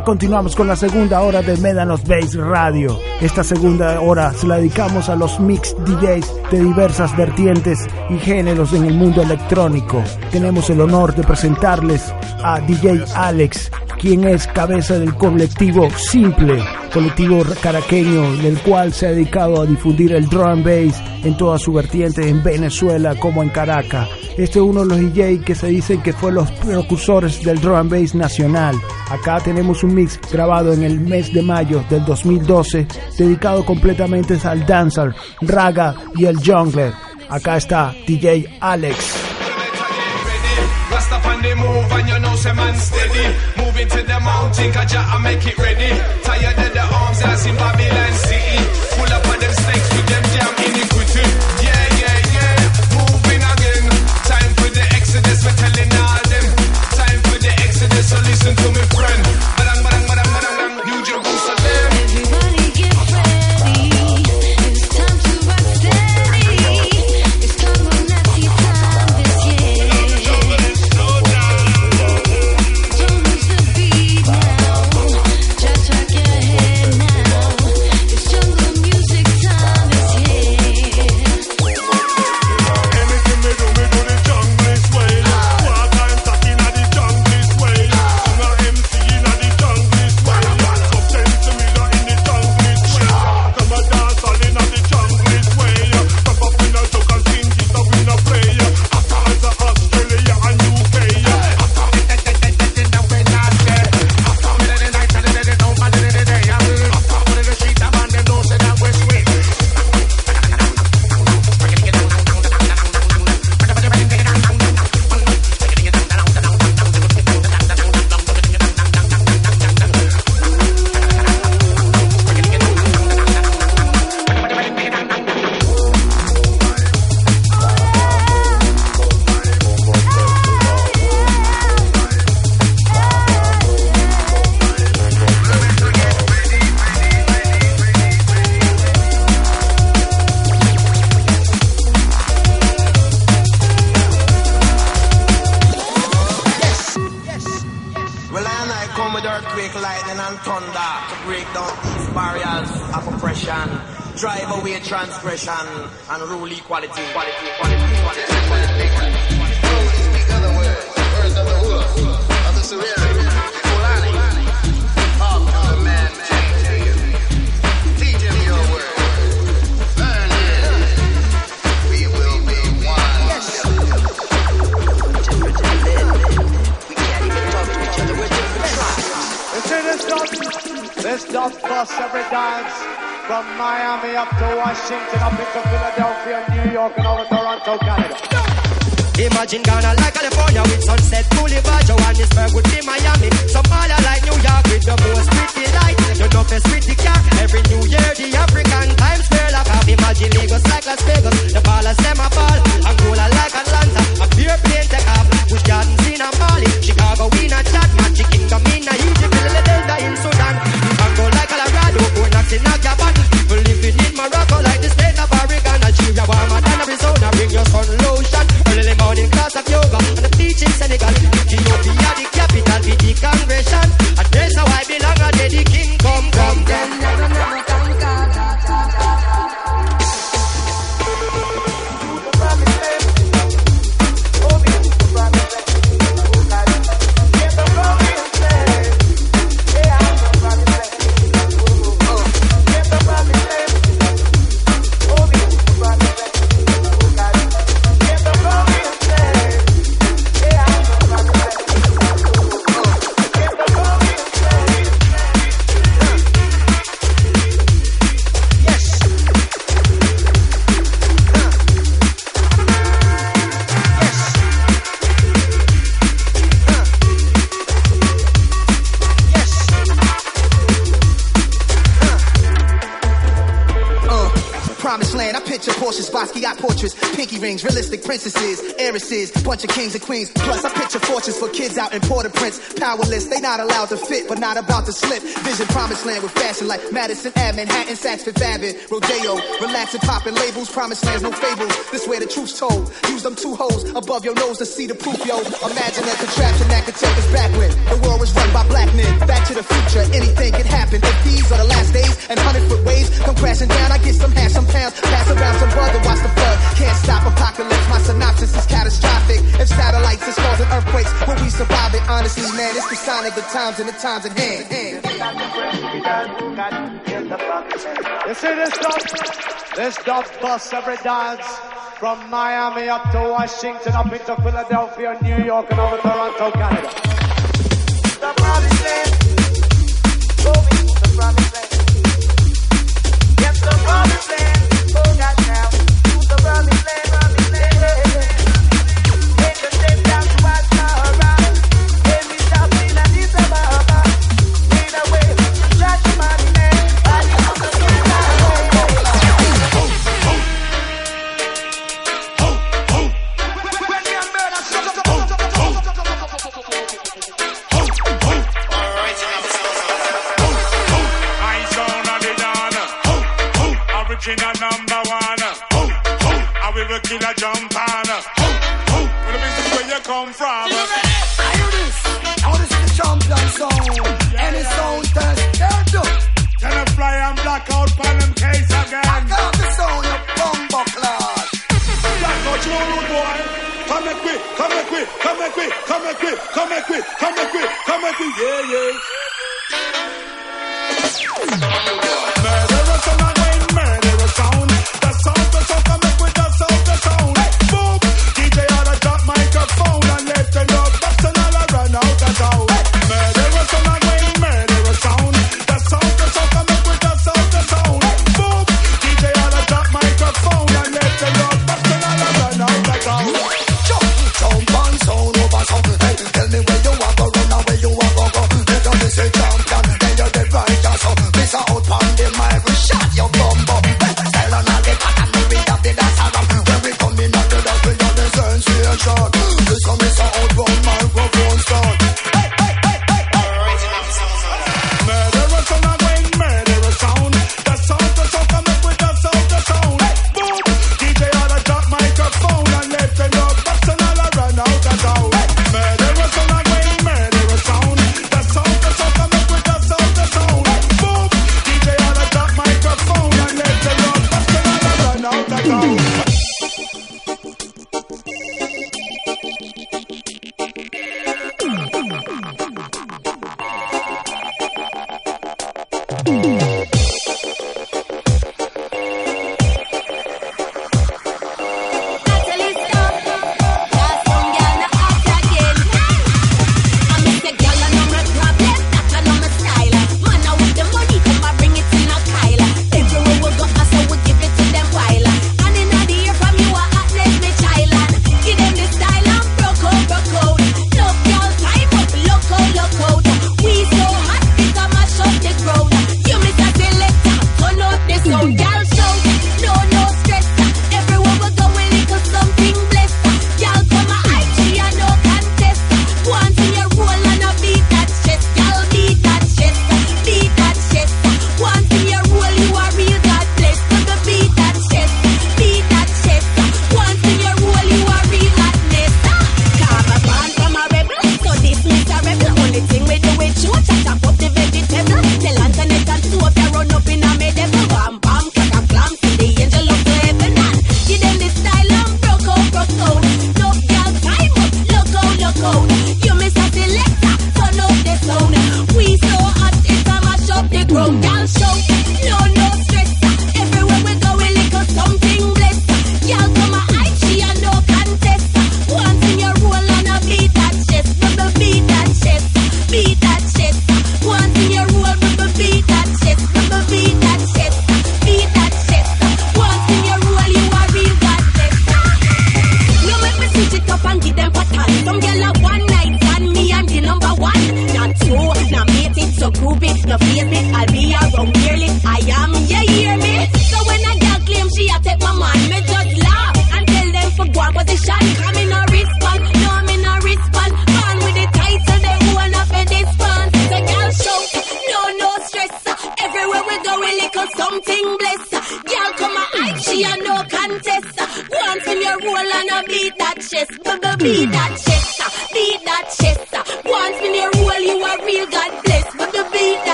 continuamos con la segunda hora de Médanos Bass Radio. Esta segunda hora se la dedicamos a los mix DJs de diversas vertientes y géneros en el mundo electrónico. Tenemos el honor de presentarles a DJ Alex, quien es cabeza del colectivo Simple, colectivo caraqueño del cual se ha dedicado a difundir el drum bass en toda su vertiente en Venezuela como en Caracas. Este es uno de los DJ que se dicen que fue los precursores del drum bass nacional. Acá tenemos un mix grabado en el mes de mayo del 2012 dedicado completamente al dancer, raga y el jungler. Acá está DJ Alex. On the move and you know say man steady. Moving to the mountain, cause I make it ready. Tired of the arms that's in Babylon City. Full up of them snakes with them jam iniquity. Yeah, yeah, yeah. Moving again. Time for the exodus, we're telling all them. Time for the exodus, so listen to me, friend. bunch of kings and queens. Plus, I picture fortunes for kids out in Port-au-Prince. Powerless, they not allowed to fit, but not about to slip. Vision promised land with fashion like Madison Ave, Manhattan, Saks Fifth Avenue, Rodeo. Relaxing, popping labels, promised lands, no fables. This where the truth's told. Use them two holes above your nose to see the proof, yo. Imagine that contraption that could take us back when the world was run by black men. Back to the future, anything could happen. If these are the last days and hundred foot waves come crashing down, I get some hash, some pounds, pass Honestly, man, it's the sign of the times and the times at hand. You see this dub? This dub bus every dance from Miami up to Washington, up into Philadelphia, New York, and over Toronto, Canada.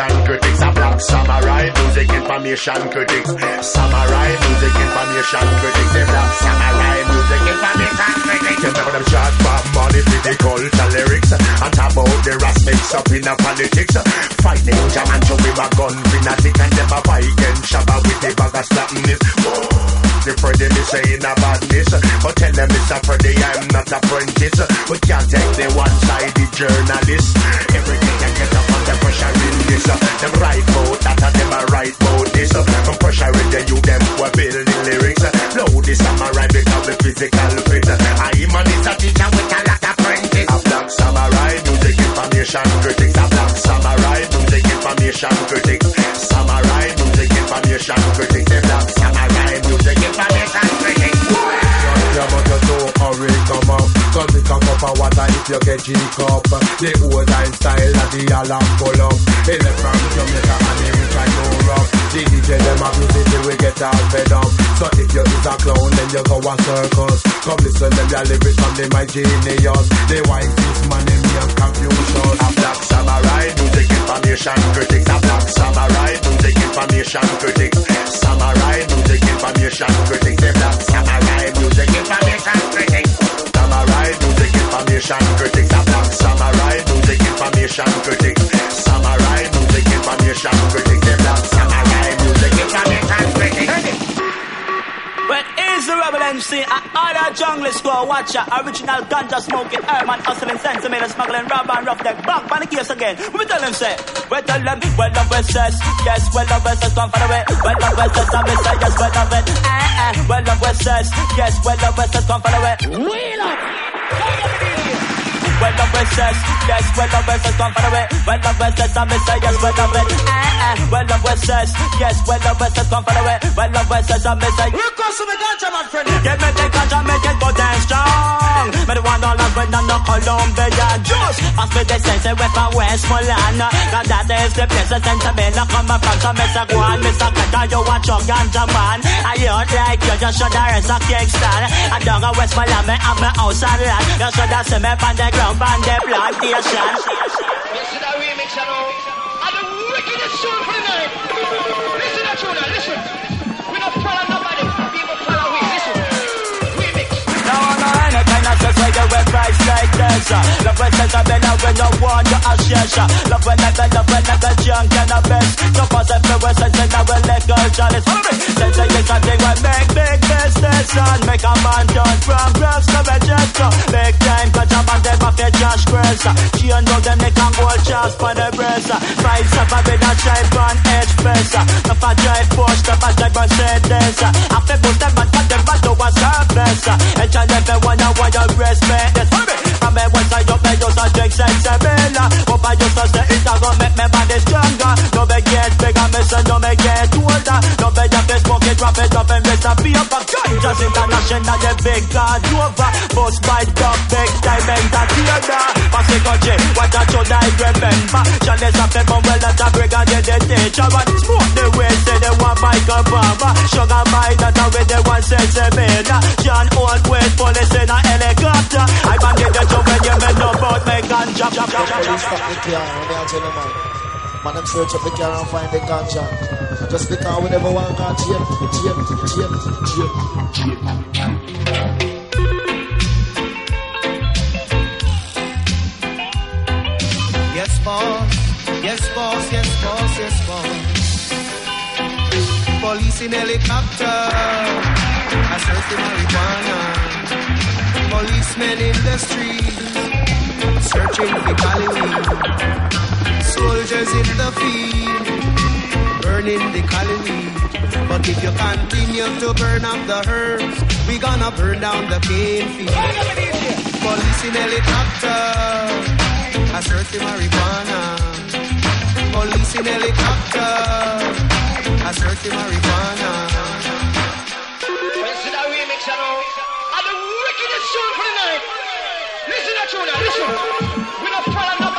information critics. A black samurai music information critics. Samurai music information critics. A black samurai music information critics. You remember them charge for money for the culture lyrics. And talk about the rust mix up in the politics. Fighting ninja man show him a gun fanatic and never a fight Shabba with the bag of slapping this the Freddy, me saying about this. But tell them it's a Freddy, I'm not a apprentice. We can't take the one-sided journalist. Everything I get up under pressure in this. Them right vote, that are them a right vote this. I'm pressuring the you, them were building lyrics. Blow this I'm a samurai because the physical you get G up. The old time style that the alarm pull up They left from Jamaica and they rich and Europe. The DJ them have music till we get all fed up. So if you is a clown then you go a circus. Come listen them your lyrics from them my genius. They white this man in me and confusion A black samurai music information critics. A black samurai music information critics. Samurai music information critics. A black samurai music information critics information critics. a fuck samurai music information critics. Samurai music information critics. They black samurai music information critics. When is the rebel MC? I order jungle score ya. original ganja smoking, Herman hustling, centimeter smuggling, rubber and rough deck, back on the case again. We tell them say, we tell them, well love with says, yes, well love with says, come for the way, well love with says, I'm say, yes, well love it, eh, eh, well love with says, yes, well love with says, come for the way. Wheel up! The West says, yes, the says, come for the way, well the West says, and we say, yes, well the West, eh, eh, the West says, yes, well the West says, come for the way, well the West says, and we say, Here comes the ganja, my friend. Get me the ganja, make it good and strong. Me the one when I'm not Colombian juice. Pass me the sense way from Westmoreland. Now that is the place that sentimental come from. So Mr. Guan, Mr. Kata, you watch your ganja man. I hear like you just show the rest of Kingston. I don't go Westmoreland, me my house and land. You should have seen me on the ground, on the plantation. Listen to the remix, you know. And the wickedest tune for the night. Listen to listen. We don't follow you price like this. Love when a bella when you want you a. Love when I love I got junk and a then I will let go chalice. Me. Sense a think we make big business and make a man turn from grass to. Big time, cause I'm on them off your Josh Grace. She and know them they can gold chance for the breast. Fight up a bit of stripe on edge face. If I drive Porsche, if I drive Mercedes. I feel boost them but them back to a surface. Each and every one I want you respect this. Hurry! From me once I up, me a sensible. Hope I just a say it a go make me body stronger. No me get bigger, me say no me get older. No me just smoke it, drop it up and rest a paper. Just international, the big God over. Bust by the big time entertainer. Pass the country, what I should I remember? Chalice of them, well, that a brigadier, the teacher. And smoke the way, say they want Michael Baba. Sugar my that a way they want sensible. John Holt West, police in a helicopter. I bandit the job when you men know about me ganja. The police stop the car and they tell them man. Them search up the car and find the ganja. Just because we never want to tape, tape, tape, tape, tape. Yes, boss. Yes, boss. Yes, boss. Yes, boss. Police in helicopter. I search the marijuana. Policemen in the streets. Searching for Cali Soldiers in the field. Burning the Cali But if you continue to burn up the herbs, we gonna burn down the cane field. Police in helicopter. I search the marijuana. Police in helicopter. I search the marijuana. Now, listen. We don't follow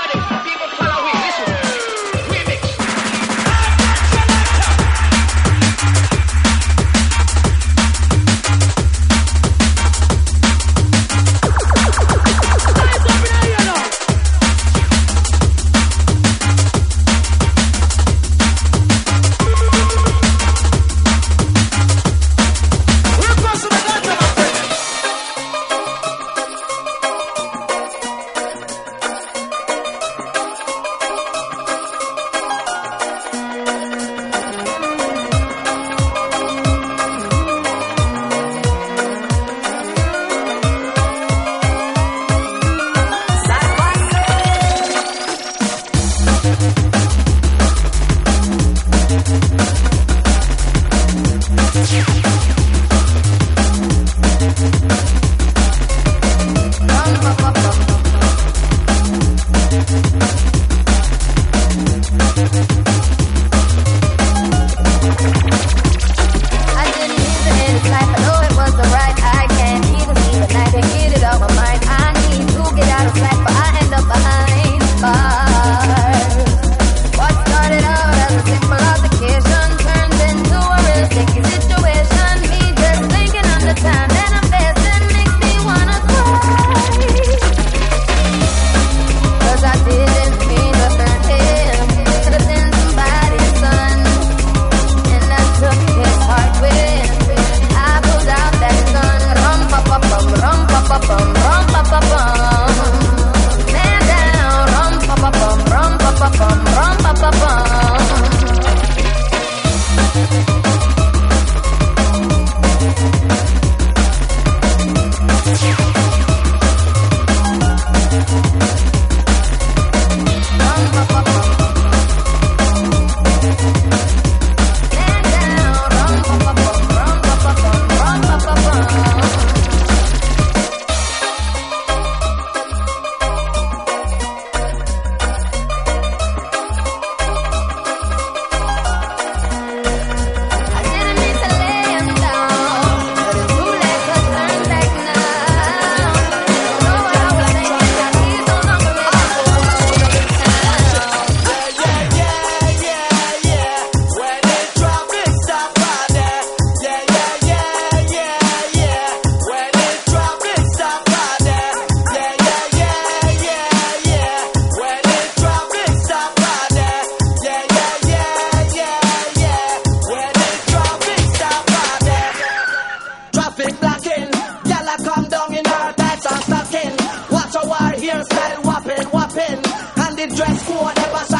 dress for whatever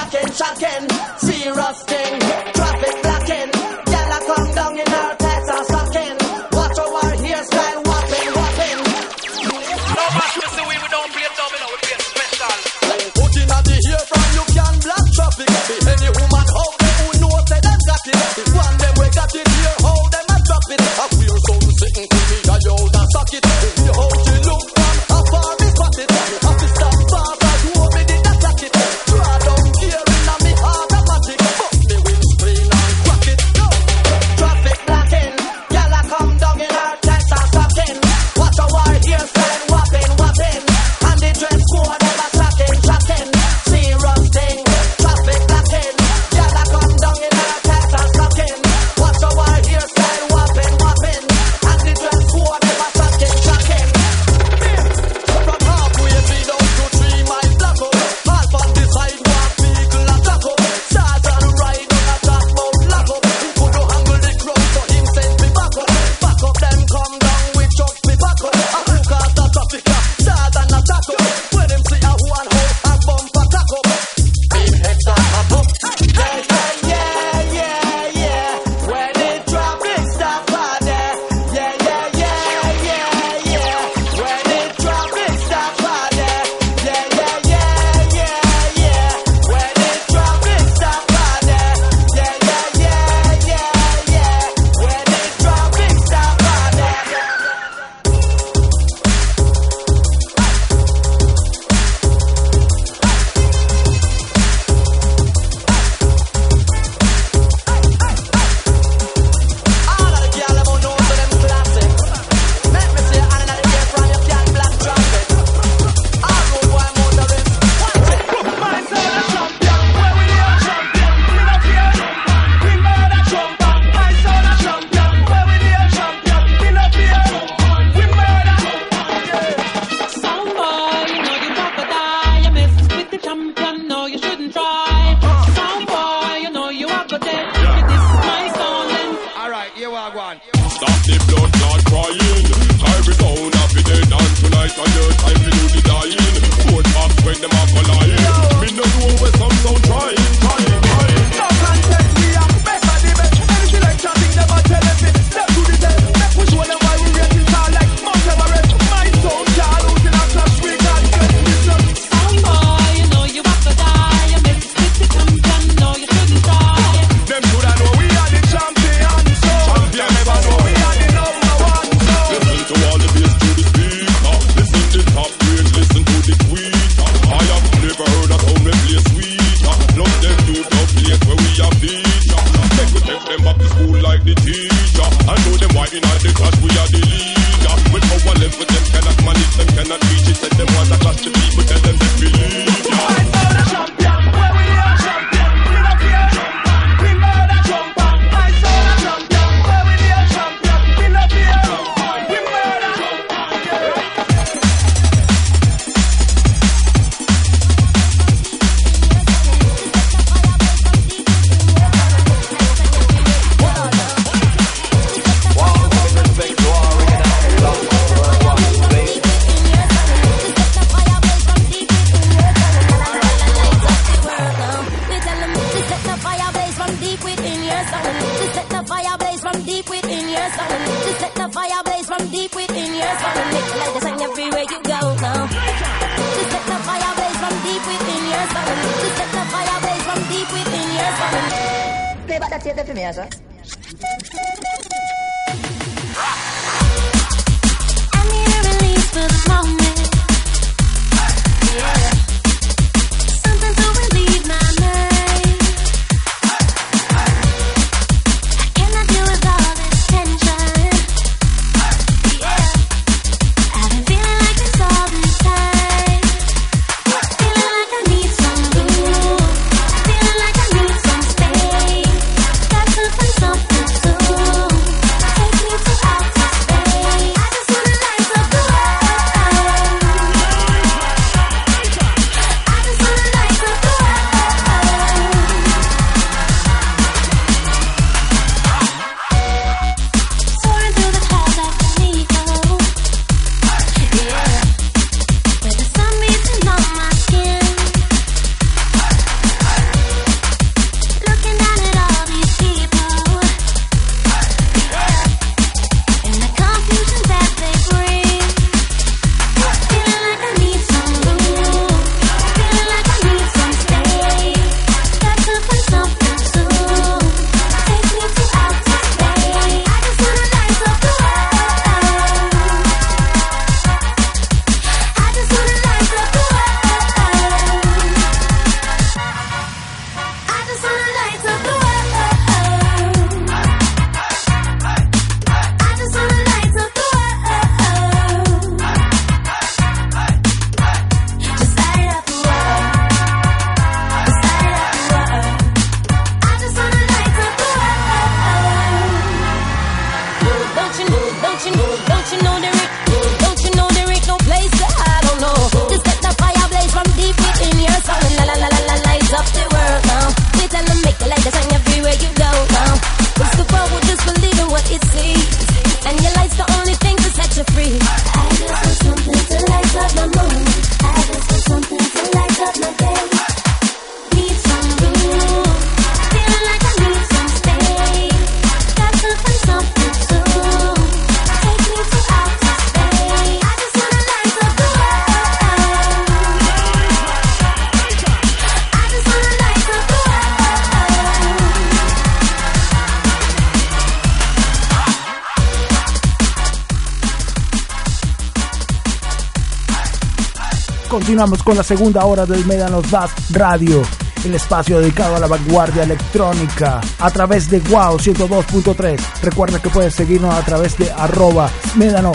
continuamos con la segunda hora del Médanos Das Radio, el espacio dedicado a la vanguardia electrónica a través de WOW 102.3. Recuerda que puedes seguirnos a través de arroba Médano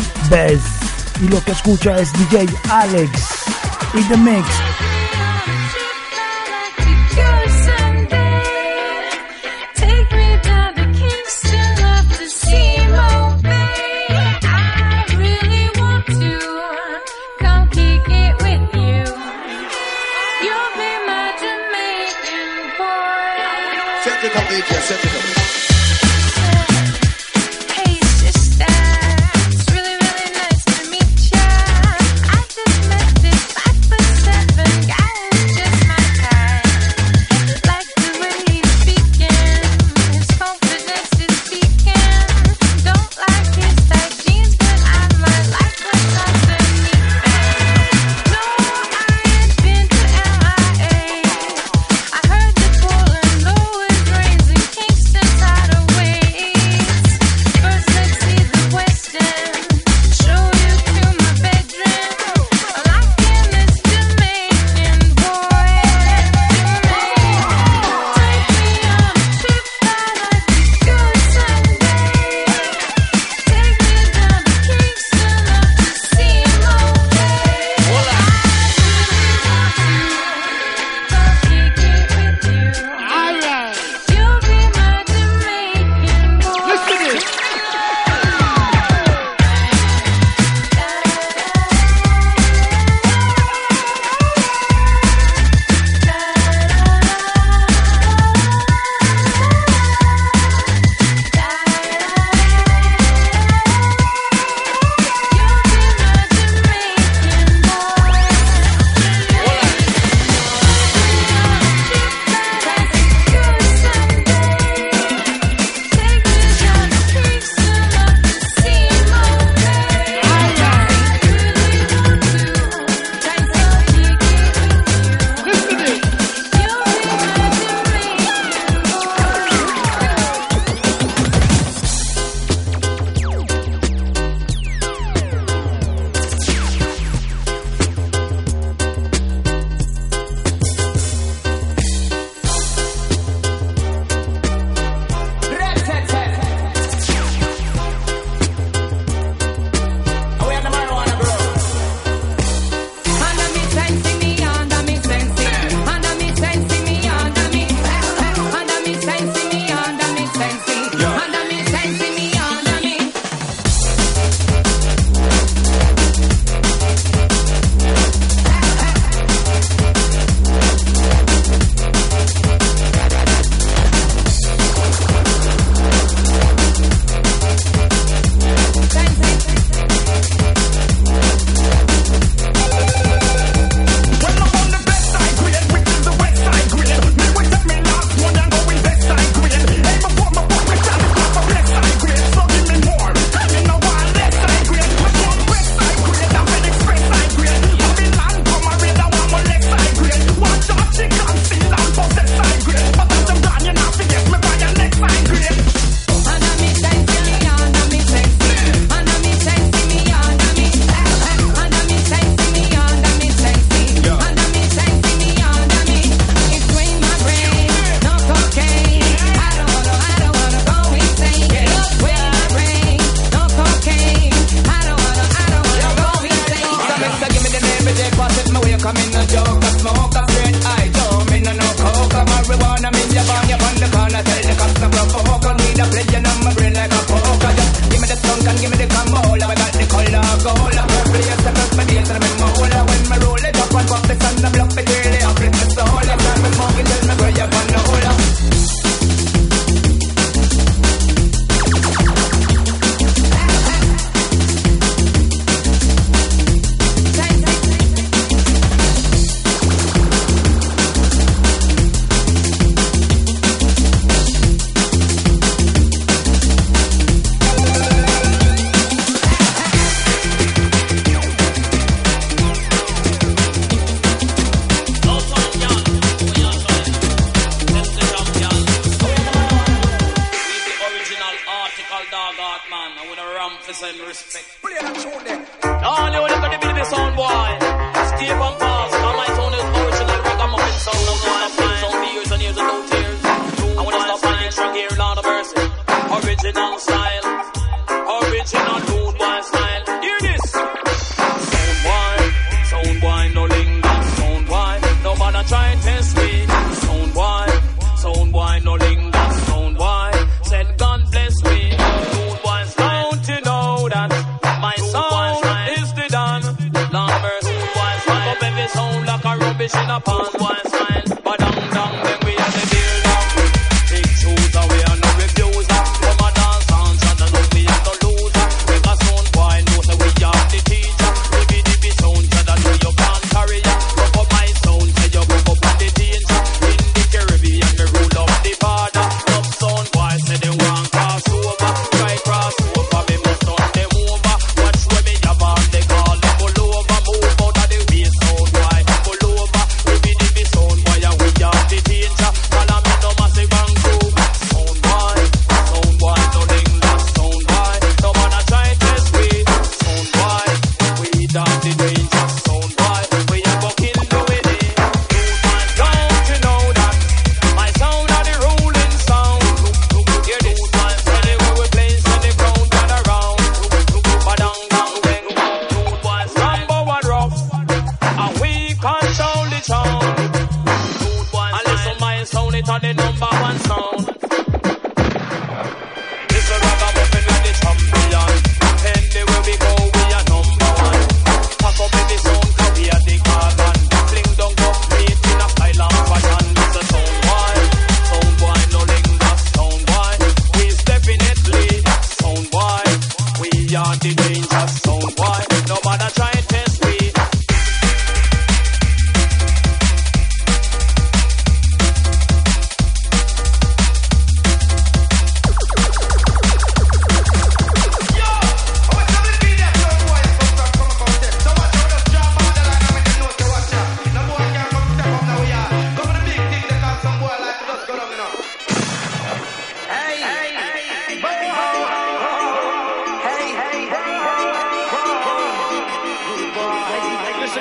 Y lo que escucha es DJ Alex y The Mix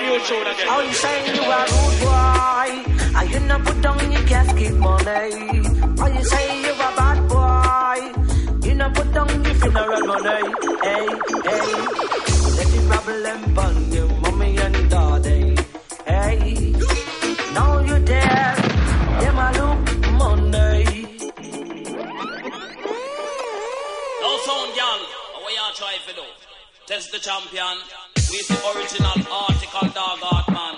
your shoulder you saying you are rude boy? You not put down your casket money? Are you saying you are bad boy? You not put down your funeral money? Hey, hey. Let the problem burn you, mommy and daddy. Now you there. Them a look money. No sound, y'all. What y'all trying? Test the champion. It's the original article, dog art man.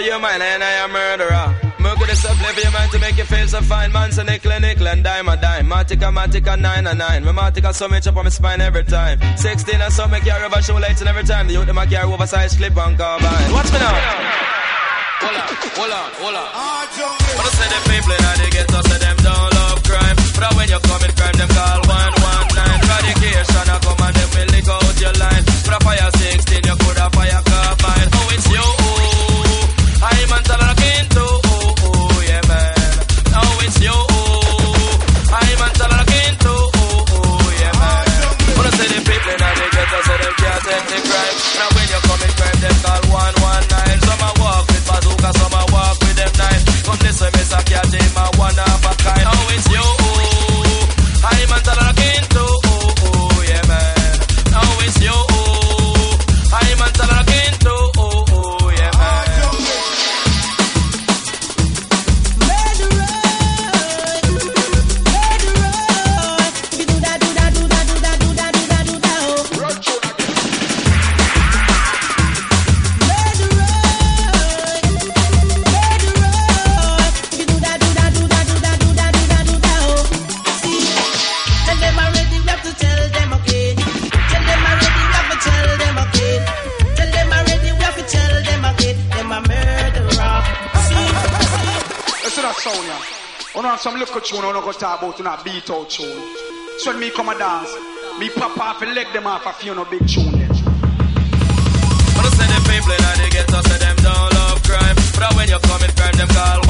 for your mind, and I am murderer. Murder the supply for your mind to make you feel so fine. Mans so nickel and nickel and dime a dime. Matica, matica, nine a nine. My matica, so much up on my spine every time. Sixteen and so make carry over shoe lights and every time. The youth, them, I carry oversized clip on carbine. Watch me now. Hold on, hold on, hold on. Ah, jungle. But I say the people in the ghetto, say them don't love crime. But when you commit crime, them call one. to beat out tune. So when me come and dance, me pop off and leg them off a few no big tune them. But I say them people that they get us, say them don't love crime. But when you come in crime, them call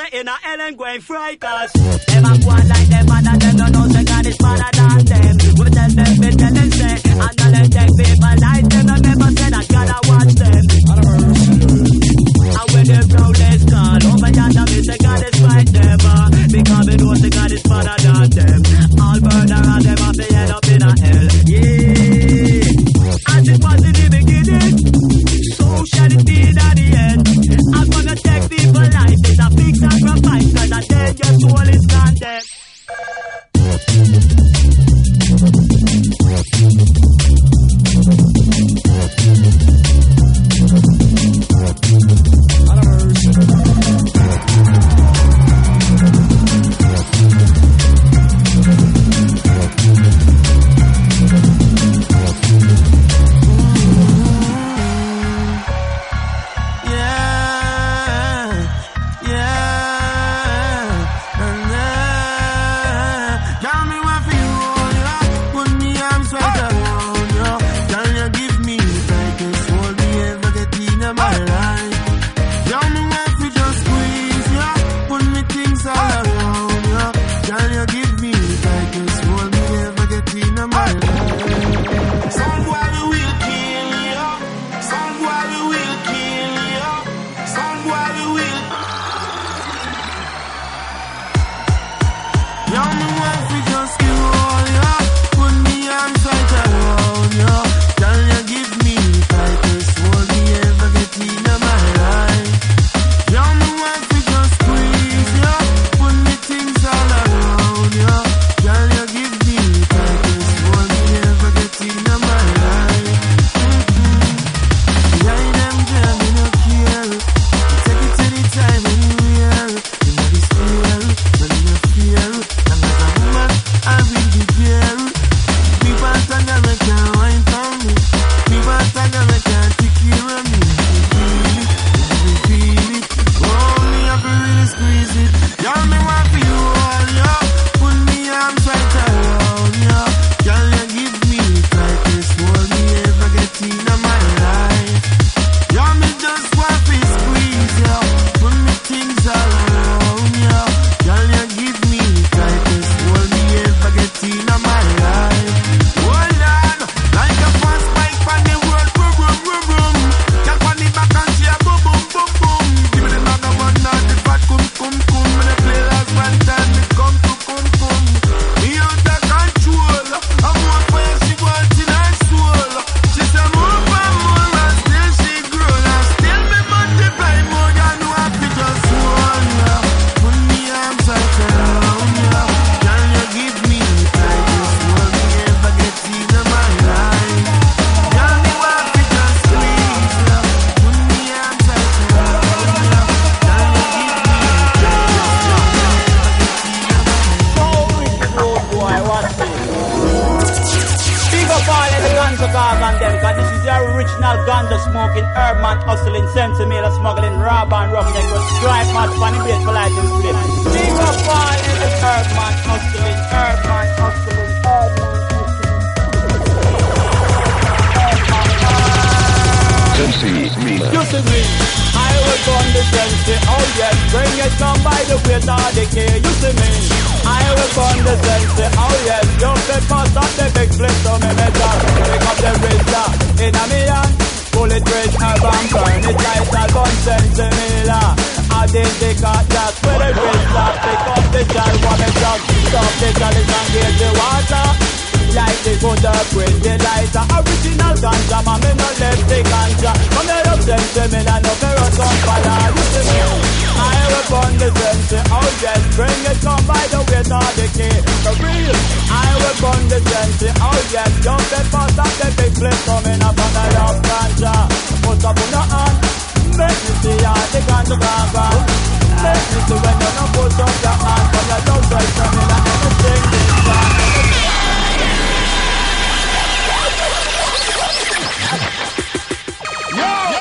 say in a Ellen Gwen fright.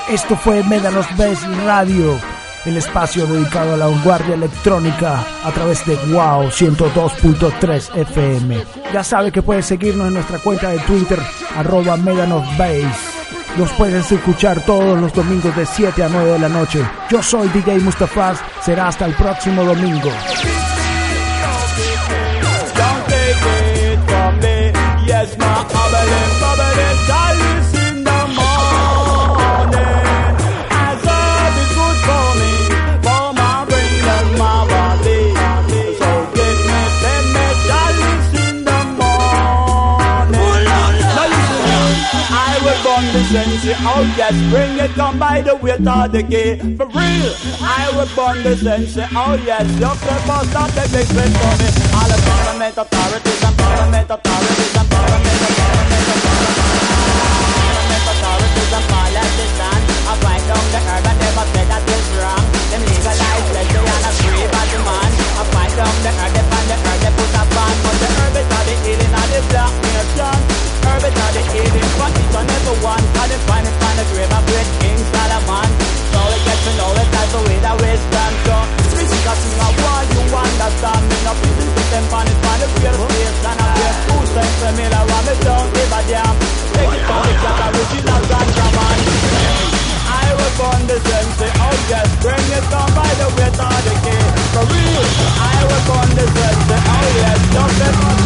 Esto fue Medanos Best Radio, el espacio dedicado a la vanguardia electrónica a través de Wow 102.3 FM. Ya sabe que puedes seguirnos en nuestra cuenta de Twitter, arroba Medanos Base. Los puedes escuchar todos los domingos de 7 a 9 de la noche. Yo soy DJ Mustafaz. Será hasta el próximo domingo. Yes, my bubbling, bubbling chalice oh yes, bring it come by the weight of the key. For real, I will burn the sense, oh yes, your purpose not the big for me. All the government authorities and parliament authorities and parliament authorities Parliament and I and and find the herb, Is not the healing for each and every one Cause they find it on the grave of great King Solomon. So we get to know it, that's the way that wisdom so Music a sing a war, you understand. Me No people put them on it, on the real place And I get two cents a I want me don't give a damn. Take it from the cat, original ganja man I will burn the sense, oh yes, bring it down by the weight of the key For real, I will burn the sense, oh yes, don't let my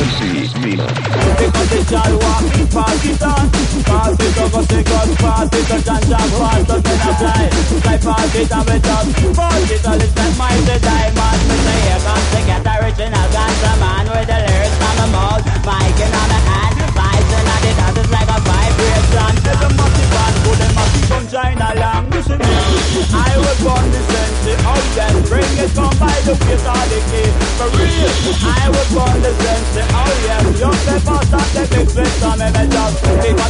because it shall walk, pass it on Pass it over, say God, pass it on Janja, pass it on a fly Fly pass it on with us Pass it on, it's like mighty diamond Me say here comes to get the original ganja man With the lyrics on the mouth, mic in on the hand Vibes in on the dance, it's like a vibration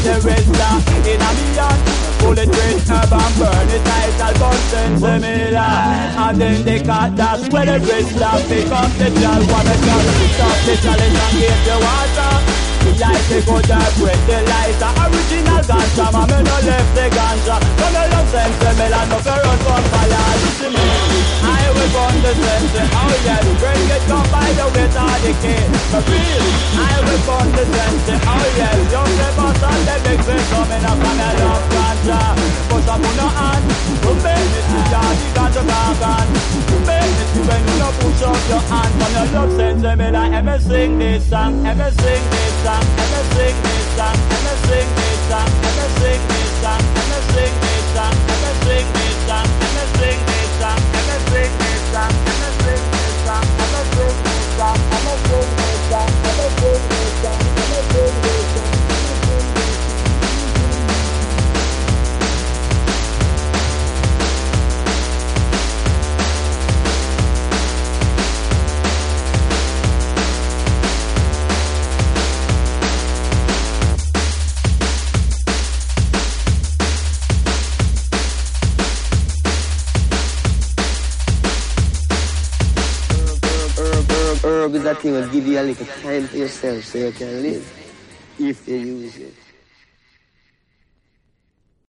the wisdom In a million. Pull it with herb and burn it tight I'll burn sense me And then they cut that's where the wisdom Pick up the jar, wanna jar Stop the challenge and get the water Light the good up with the lighter. Original ganja, man, me no left the ganja. Come the love sense, me la no for run from fire Listen me, I will burn the sense Oh yes, bring it come by the weight of the key oh, For real, I will burn the sense Oh yes, young the boss and the big fish Coming up and I love ganja. Push up on your hand, to make me see ya The ganja gargan, to make me see when you push up your hand. From your love sense, me la ever sing this song Ever sing this song, sing herb is a thing that give you a little time for yourself so you can live if you use it.